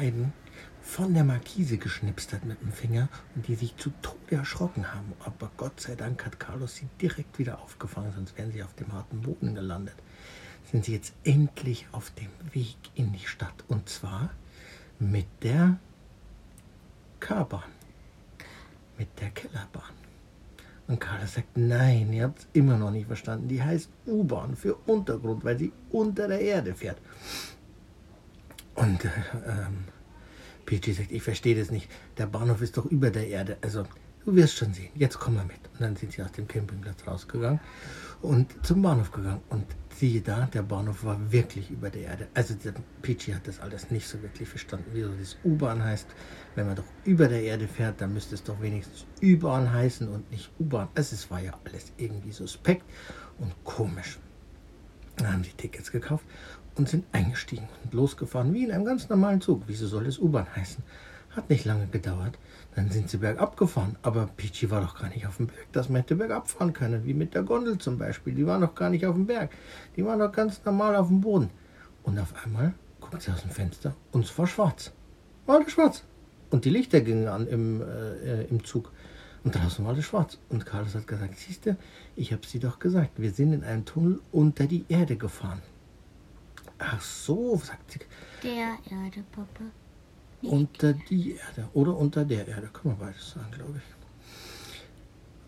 beiden von der Markise geschnipst hat mit dem Finger und die sich zu Tode erschrocken haben. Aber Gott sei Dank hat Carlos sie direkt wieder aufgefangen, sonst wären sie auf dem harten Boden gelandet. Sind sie jetzt endlich auf dem Weg in die Stadt und zwar mit der K-Bahn, mit der Kellerbahn. Und Carlos sagt, nein, ihr habt es immer noch nicht verstanden. Die heißt U-Bahn für Untergrund, weil sie unter der Erde fährt. Und äh, ähm, Peachy sagt, ich verstehe das nicht. Der Bahnhof ist doch über der Erde. Also, du wirst schon sehen. Jetzt komm mal mit. Und dann sind sie aus dem Campingplatz rausgegangen und zum Bahnhof gegangen. Und siehe da, der Bahnhof war wirklich über der Erde. Also, der Peachy hat das alles nicht so wirklich verstanden, wieso das U-Bahn heißt. Wenn man doch über der Erde fährt, dann müsste es doch wenigstens U-Bahn heißen und nicht U-Bahn. Also, es war ja alles irgendwie suspekt und komisch. Dann haben sie Tickets gekauft und sind eingestiegen und losgefahren wie in einem ganz normalen Zug. Wieso soll es U-Bahn heißen? Hat nicht lange gedauert. Dann sind sie bergab gefahren. Aber Peachy war doch gar nicht auf dem Berg, dass man hätte bergab fahren können. Wie mit der Gondel zum Beispiel. Die war noch gar nicht auf dem Berg. Die war noch ganz normal auf dem Boden. Und auf einmal guckt sie aus dem Fenster und es war schwarz. War alles schwarz. Und die Lichter gingen an im, äh, im Zug. Und draußen war alles schwarz. Und Carlos hat gesagt, siehst du, ich habe sie doch gesagt, wir sind in einem Tunnel unter die Erde gefahren. Ach so, sagt sie. Der Erde, Papa. Nicht Unter die Erde oder unter der Erde, kann man beides sagen, glaube ich.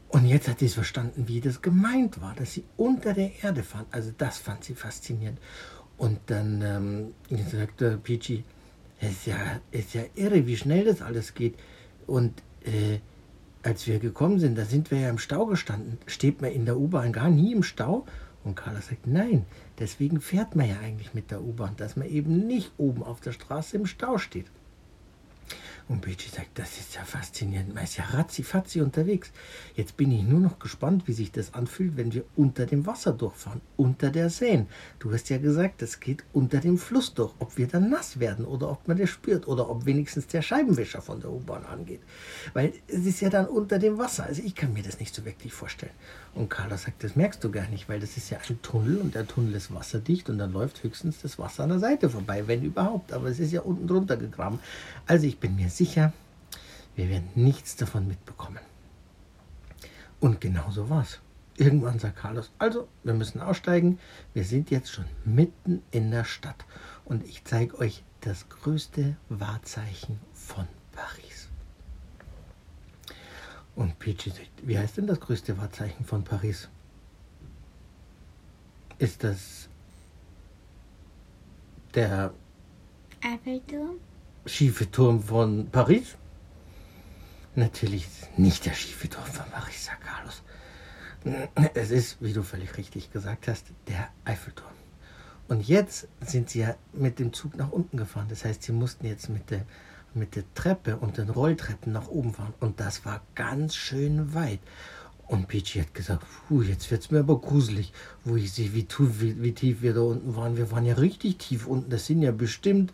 Und jetzt hat sie es verstanden, wie das gemeint war, dass sie unter der Erde fahren. Also das fand sie faszinierend. Und dann ähm, sagte Peachy, es ist ja, ist ja irre, wie schnell das alles geht. Und äh, als wir gekommen sind, da sind wir ja im Stau gestanden. Steht man in der U-Bahn gar nie im Stau? Und Carla sagt, nein, deswegen fährt man ja eigentlich mit der U-Bahn, dass man eben nicht oben auf der Straße im Stau steht. Und Peachy sagt, das ist ja faszinierend. Man ist ja ratzi-fatzi unterwegs. Jetzt bin ich nur noch gespannt, wie sich das anfühlt, wenn wir unter dem Wasser durchfahren, unter der Seine. Du hast ja gesagt, es geht unter dem Fluss durch. Ob wir dann nass werden oder ob man das spürt oder ob wenigstens der Scheibenwischer von der U-Bahn angeht. Weil es ist ja dann unter dem Wasser. Also ich kann mir das nicht so wirklich vorstellen. Und Carla sagt, das merkst du gar nicht, weil das ist ja ein Tunnel und der Tunnel ist wasserdicht und dann läuft höchstens das Wasser an der Seite vorbei, wenn überhaupt. Aber es ist ja unten drunter gegraben. Also ich bin mir sicher, wir werden nichts davon mitbekommen. Und genau so war's. Irgendwann sagt Carlos, also, wir müssen aussteigen. Wir sind jetzt schon mitten in der Stadt. Und ich zeige euch das größte Wahrzeichen von Paris. Und Peachy sagt, wie heißt denn das größte Wahrzeichen von Paris? Ist das der Eiffelturm? Schiefe Turm von Paris? Natürlich nicht der schiefe Turm von Paris, sagt Carlos. Es ist, wie du völlig richtig gesagt hast, der Eiffelturm. Und jetzt sind sie ja mit dem Zug nach unten gefahren. Das heißt, sie mussten jetzt mit der, mit der Treppe und den Rolltreppen nach oben fahren. Und das war ganz schön weit. Und Peachy hat gesagt, puh, jetzt wird es mir aber gruselig, wo ich sehe, wie, wie, wie tief wir da unten waren. Wir waren ja richtig tief unten. Das sind ja bestimmt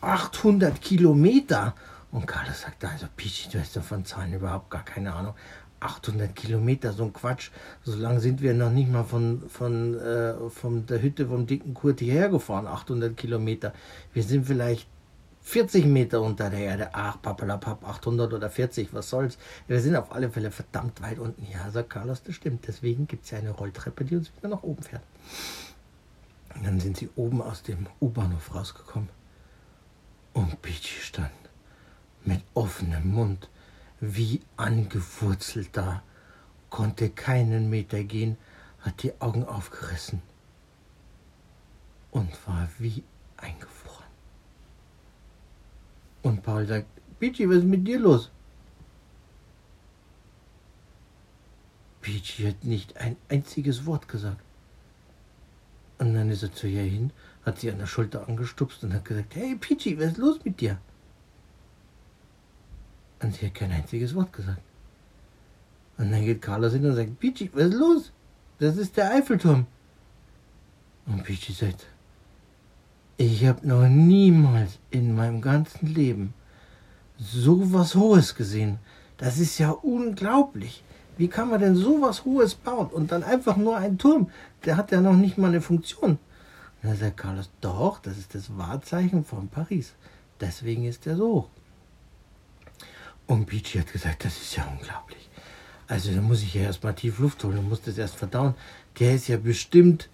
800 Kilometer. Und Carlos sagt, also Peachy, du hast ja von Zahlen überhaupt gar keine Ahnung. 800 Kilometer, so ein Quatsch. So lange sind wir noch nicht mal von, von, äh, von der Hütte vom dicken Kurt hierher gefahren, 800 Kilometer. Wir sind vielleicht 40 Meter unter der Erde. Ach, papalapap, 800 oder 40, was soll's. Wir sind auf alle Fälle verdammt weit unten. Ja, sagt Carlos, das stimmt. Deswegen gibt es ja eine Rolltreppe, die uns wieder nach oben fährt. Und dann sind sie oben aus dem U-Bahnhof rausgekommen. Und Peachy stand mit offenem Mund, wie angewurzelt da, konnte keinen Meter gehen, hat die Augen aufgerissen und war wie eingefroren. Und Paul sagt, Peachy, was ist mit dir los? Peachy hat nicht ein einziges Wort gesagt. Und dann ist er zu ihr hin, hat sie an der Schulter angestupst und hat gesagt, hey Peachy, was ist los mit dir? Und sie hat kein einziges Wort gesagt. Und dann geht Carlos hin und sagt, Peachy, was ist los? Das ist der Eiffelturm. Und Peachy sagt, ich habe noch niemals in meinem ganzen Leben so was Hohes gesehen. Das ist ja unglaublich. Wie kann man denn so was Hohes bauen und dann einfach nur ein Turm? Der hat ja noch nicht mal eine Funktion. Dann sagt Carlos, doch, das ist das Wahrzeichen von Paris. Deswegen ist er so hoch. Und Peachy hat gesagt, das ist ja unglaublich. Also da muss ich ja erstmal tief Luft holen und muss das erst verdauen. Der ist ja bestimmt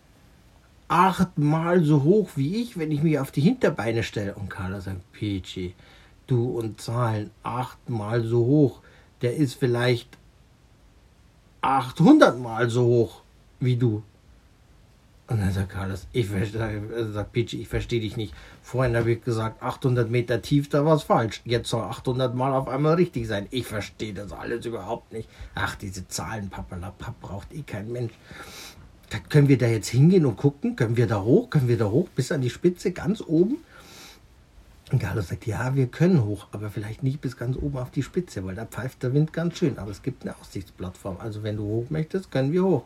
achtmal so hoch wie ich, wenn ich mich auf die Hinterbeine stelle. Und Carla sagt, Peachy, du und Zahlen achtmal so hoch. Der ist vielleicht 800 Mal so hoch wie du. Und dann sagt Carlos, ich verstehe, äh, sagt Peachy, ich verstehe dich nicht. Vorhin habe ich gesagt, 800 Meter tief, da war es falsch. Jetzt soll 800 Mal auf einmal richtig sein. Ich verstehe das alles überhaupt nicht. Ach, diese Zahlen, Papalapap, braucht eh kein Mensch. Können wir da jetzt hingehen und gucken? Können wir da hoch? Können wir da hoch bis an die Spitze, ganz oben? Und Carlos sagt, ja, wir können hoch, aber vielleicht nicht bis ganz oben auf die Spitze, weil da pfeift der Wind ganz schön. Aber es gibt eine Aussichtsplattform. Also wenn du hoch möchtest, können wir hoch.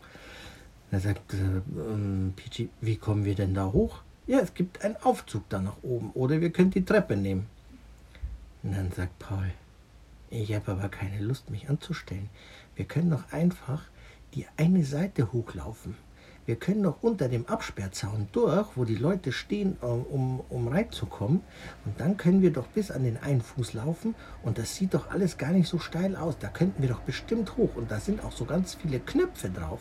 Da sagt äh, ähm, Peachy, wie kommen wir denn da hoch? Ja, es gibt einen Aufzug da nach oben oder wir können die Treppe nehmen. Und dann sagt Paul, ich habe aber keine Lust, mich anzustellen. Wir können doch einfach die eine Seite hochlaufen. Wir können doch unter dem Absperrzaun durch, wo die Leute stehen, äh, um, um reinzukommen. Und dann können wir doch bis an den einen Fuß laufen. Und das sieht doch alles gar nicht so steil aus. Da könnten wir doch bestimmt hoch. Und da sind auch so ganz viele Knöpfe drauf.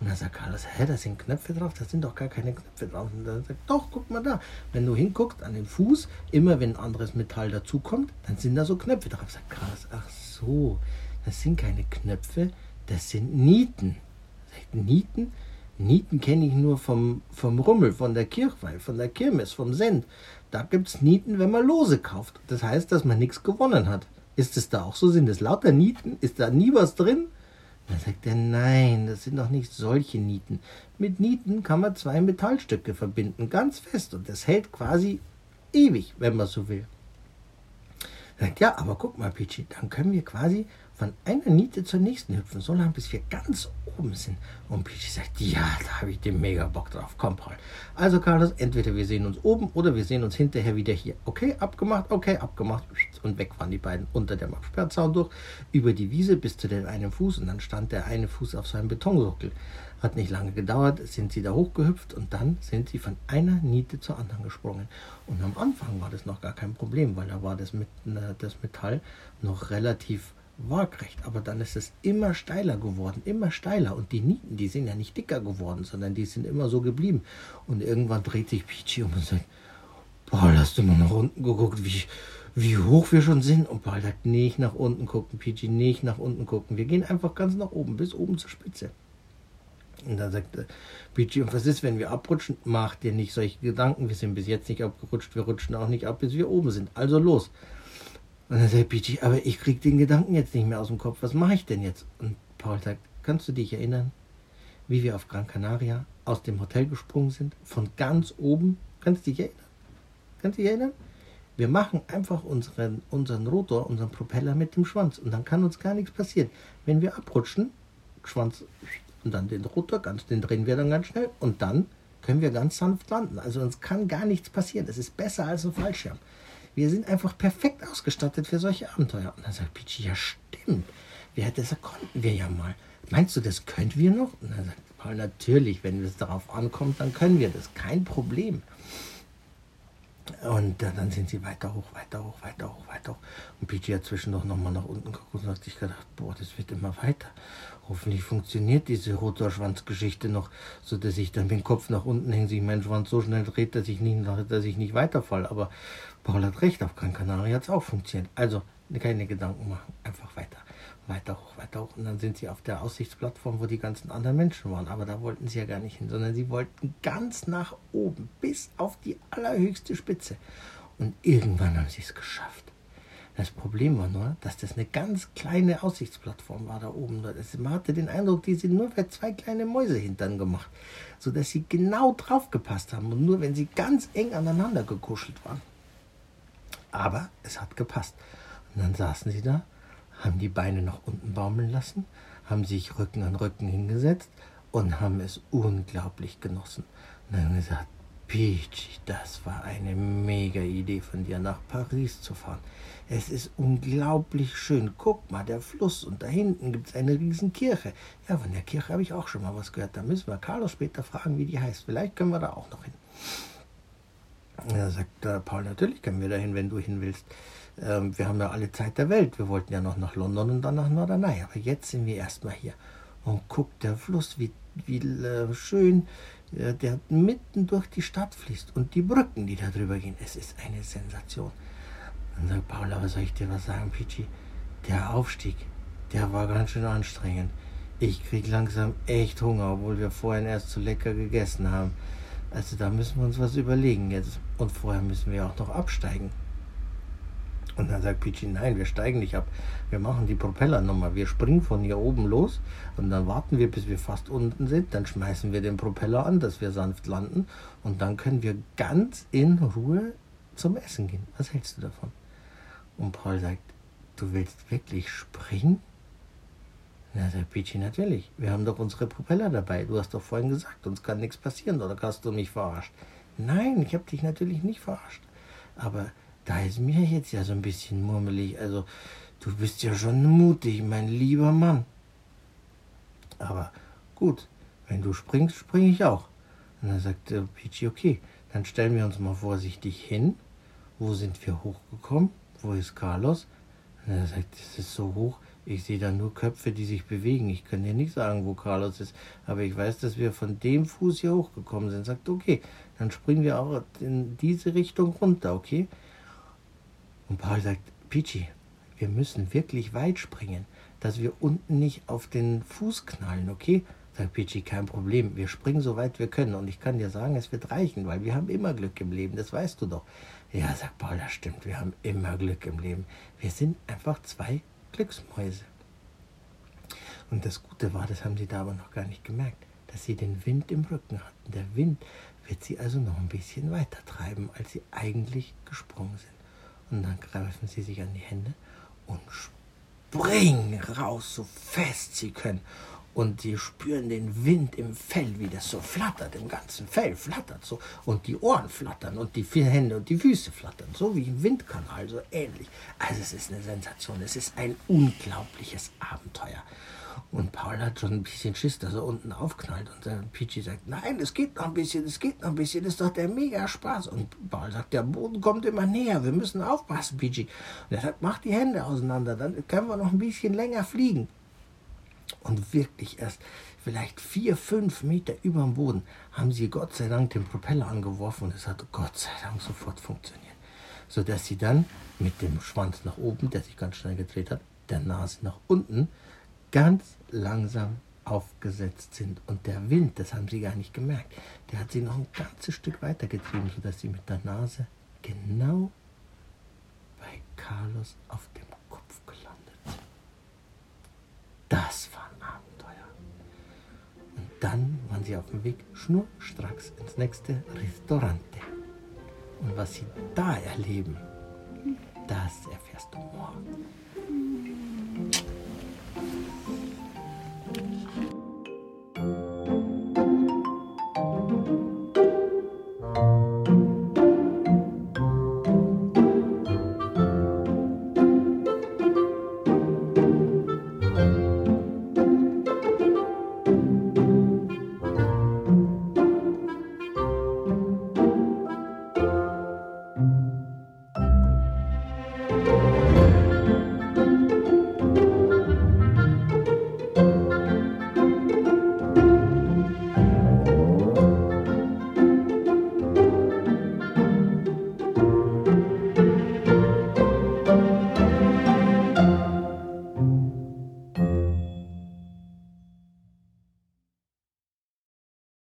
Und dann sagt Carlos, hä, da sind Knöpfe drauf, da sind doch gar keine Knöpfe drauf. Und dann sagt, doch, guck mal da. Wenn du hinguckst an den Fuß, immer wenn anderes Metall dazukommt, dann sind da so Knöpfe drauf. Sagt Carlos, ach so, das sind keine Knöpfe, das sind Nieten. Sagt Nieten? Nieten kenne ich nur vom, vom Rummel, von der Kirchweih, von der Kirmes, vom Send. Da gibt es Nieten, wenn man Lose kauft. Das heißt, dass man nichts gewonnen hat. Ist es da auch so? Sind es lauter Nieten? Ist da nie was drin? Dann sagt er, nein, das sind doch nicht solche Nieten. Mit Nieten kann man zwei Metallstücke verbinden, ganz fest. Und das hält quasi ewig, wenn man so will. Er sagt, ja, aber guck mal, Pichi, dann können wir quasi von einer Niete zur nächsten hüpfen, so lange bis wir ganz oben sind. Und Peachy sagt, ja, da habe ich den mega Bock drauf. Komm, Paul. Also, Carlos, entweder wir sehen uns oben oder wir sehen uns hinterher wieder hier. Okay, abgemacht, okay, abgemacht. Und weg waren die beiden unter dem Absperrzaun durch, über die Wiese bis zu dem einen Fuß. Und dann stand der eine Fuß auf seinem Betonsockel. Hat nicht lange gedauert, sind sie da hochgehüpft und dann sind sie von einer Niete zur anderen gesprungen. Und am Anfang war das noch gar kein Problem, weil da war das, mit, äh, das Metall noch relativ waagrecht, aber dann ist es immer steiler geworden, immer steiler. Und die Nieten, die sind ja nicht dicker geworden, sondern die sind immer so geblieben. Und irgendwann dreht sich Peachy um und sagt, Paul, hast du mal nach unten geguckt, wie, wie hoch wir schon sind? Und Paul sagt, nicht nach unten gucken, Peachy, nicht nach unten gucken. Wir gehen einfach ganz nach oben, bis oben zur Spitze. Und dann sagt Peachy, und was ist, wenn wir abrutschen? Mach dir nicht solche Gedanken, wir sind bis jetzt nicht abgerutscht, wir rutschen auch nicht ab, bis wir oben sind. Also los. Und dann sagt Peachy, aber ich krieg den Gedanken jetzt nicht mehr aus dem Kopf. Was mache ich denn jetzt? Und Paul sagt, kannst du dich erinnern, wie wir auf Gran Canaria aus dem Hotel gesprungen sind? Von ganz oben? Kannst du dich erinnern? Kannst du dich erinnern? Wir machen einfach unseren, unseren Rotor, unseren Propeller mit dem Schwanz und dann kann uns gar nichts passieren. Wenn wir abrutschen, Schwanz und dann den Rotor, ganz, den drehen wir dann ganz schnell und dann können wir ganz sanft landen. Also uns kann gar nichts passieren. Das ist besser als ein Fallschirm. Wir sind einfach perfekt ausgestattet für solche Abenteuer. Und dann sagt Peachy, ja stimmt. Wir, das konnten wir ja mal. Meinst du, das können wir noch? Und dann sagt Paul, natürlich, wenn es darauf ankommt, dann können wir das. Kein Problem. Und äh, dann sind sie weiter hoch, weiter hoch, weiter hoch, weiter hoch. Und Peachy hat zwischendurch nochmal nach unten geguckt und hat sich gedacht, boah, das wird immer weiter. Hoffentlich funktioniert diese Rotorschwanzgeschichte noch, so dass ich dann mit dem Kopf nach unten hänge, sich mein Schwanz so schnell dreht, dass ich nicht, nicht weiterfalle. Aber Paul hat recht, auf Gran Canaria hat es auch funktioniert. Also keine Gedanken machen, einfach weiter, weiter hoch, weiter hoch. Und dann sind sie auf der Aussichtsplattform, wo die ganzen anderen Menschen waren. Aber da wollten sie ja gar nicht hin, sondern sie wollten ganz nach oben, bis auf die allerhöchste Spitze. Und irgendwann haben sie es geschafft. Das Problem war nur, dass das eine ganz kleine Aussichtsplattform war da oben. Man hatte den Eindruck, die sind nur für zwei kleine Mäuse hintern gemacht, sodass sie genau drauf gepasst haben und nur wenn sie ganz eng aneinander gekuschelt waren. Aber es hat gepasst. Und dann saßen sie da, haben die Beine nach unten baumeln lassen, haben sich Rücken an Rücken hingesetzt und haben es unglaublich genossen. Und dann haben gesagt, Peachy, das war eine mega Idee von dir, nach Paris zu fahren. Es ist unglaublich schön. Guck mal, der Fluss und da hinten gibt es eine riesen Kirche. Ja, von der Kirche habe ich auch schon mal was gehört. Da müssen wir Carlos später fragen, wie die heißt. Vielleicht können wir da auch noch hin. Da sagt Paul, natürlich können wir da hin, wenn du hin willst. Ähm, wir haben ja alle Zeit der Welt. Wir wollten ja noch nach London und dann nach Norderney. Aber jetzt sind wir erstmal hier. Und guck, der Fluss, wie, wie äh, schön äh, der mitten durch die Stadt fließt. Und die Brücken, die da drüber gehen. Es ist eine Sensation. Dann sagt Paul, aber soll ich dir was sagen, Pichi? Der Aufstieg, der war ganz schön anstrengend. Ich krieg langsam echt Hunger, obwohl wir vorhin erst so lecker gegessen haben. Also da müssen wir uns was überlegen jetzt. Und vorher müssen wir auch noch absteigen. Und dann sagt Pichi, nein, wir steigen nicht ab. Wir machen die Propellernummer. Wir springen von hier oben los und dann warten wir, bis wir fast unten sind. Dann schmeißen wir den Propeller an, dass wir sanft landen. Und dann können wir ganz in Ruhe zum Essen gehen. Was hältst du davon? Und Paul sagt, du willst wirklich springen? Na, sagt Peachy, natürlich. Wir haben doch unsere Propeller dabei. Du hast doch vorhin gesagt, uns kann nichts passieren. Oder hast du mich verarscht? Nein, ich habe dich natürlich nicht verarscht. Aber da ist mir jetzt ja so ein bisschen murmelig. Also, du bist ja schon mutig, mein lieber Mann. Aber gut, wenn du springst, springe ich auch. Und dann sagt äh, Peachy, okay, dann stellen wir uns mal vorsichtig hin. Wo sind wir hochgekommen? Wo ist Carlos? Und er sagt, es ist so hoch ich sehe da nur Köpfe, die sich bewegen. Ich kann dir nicht sagen, wo Carlos ist. Aber ich weiß, dass wir von dem Fuß hier hochgekommen sind. Sagt, okay, dann springen wir auch in diese Richtung runter, okay? Und Paul sagt, Pichi, wir müssen wirklich weit springen, dass wir unten nicht auf den Fuß knallen, okay? Sagt Pichi, kein Problem. Wir springen so weit wir können. Und ich kann dir sagen, es wird reichen, weil wir haben immer Glück im Leben. Das weißt du doch. Ja, sagt Paul, das stimmt. Wir haben immer Glück im Leben. Wir sind einfach zwei Glücksmäuse. Und das Gute war, das haben sie da aber noch gar nicht gemerkt, dass sie den Wind im Rücken hatten. Der Wind wird sie also noch ein bisschen weiter treiben, als sie eigentlich gesprungen sind. Und dann greifen sie sich an die Hände und springen raus, so fest sie können und die spüren den Wind im Fell, wie das so flattert, im ganzen Fell flattert so und die Ohren flattern und die Hände und die Füße flattern, so wie im Windkanal, so ähnlich. Also es ist eine Sensation, es ist ein unglaubliches Abenteuer. Und Paul hat schon ein bisschen Schiss, dass er unten aufknallt. Und der Peachy sagt, nein, es geht noch ein bisschen, es geht noch ein bisschen, das ist doch der mega Spaß. Und Paul sagt, der Boden kommt immer näher, wir müssen aufpassen, Peachy. Und er sagt, mach die Hände auseinander, dann können wir noch ein bisschen länger fliegen und wirklich erst vielleicht vier, fünf Meter über dem Boden haben sie Gott sei Dank den Propeller angeworfen und es hat Gott sei Dank sofort funktioniert. Sodass sie dann mit dem Schwanz nach oben, der sich ganz schnell gedreht hat, der Nase nach unten, ganz langsam aufgesetzt sind. Und der Wind, das haben sie gar nicht gemerkt, der hat sie noch ein ganzes Stück weiter getrieben, sodass sie mit der Nase genau bei Carlos auf dem Kopf gelandet sind. Das war ein Abenteuer. Und dann waren sie auf dem Weg schnurstracks ins nächste Restaurante. Und was sie da erleben, das erfährst du morgen.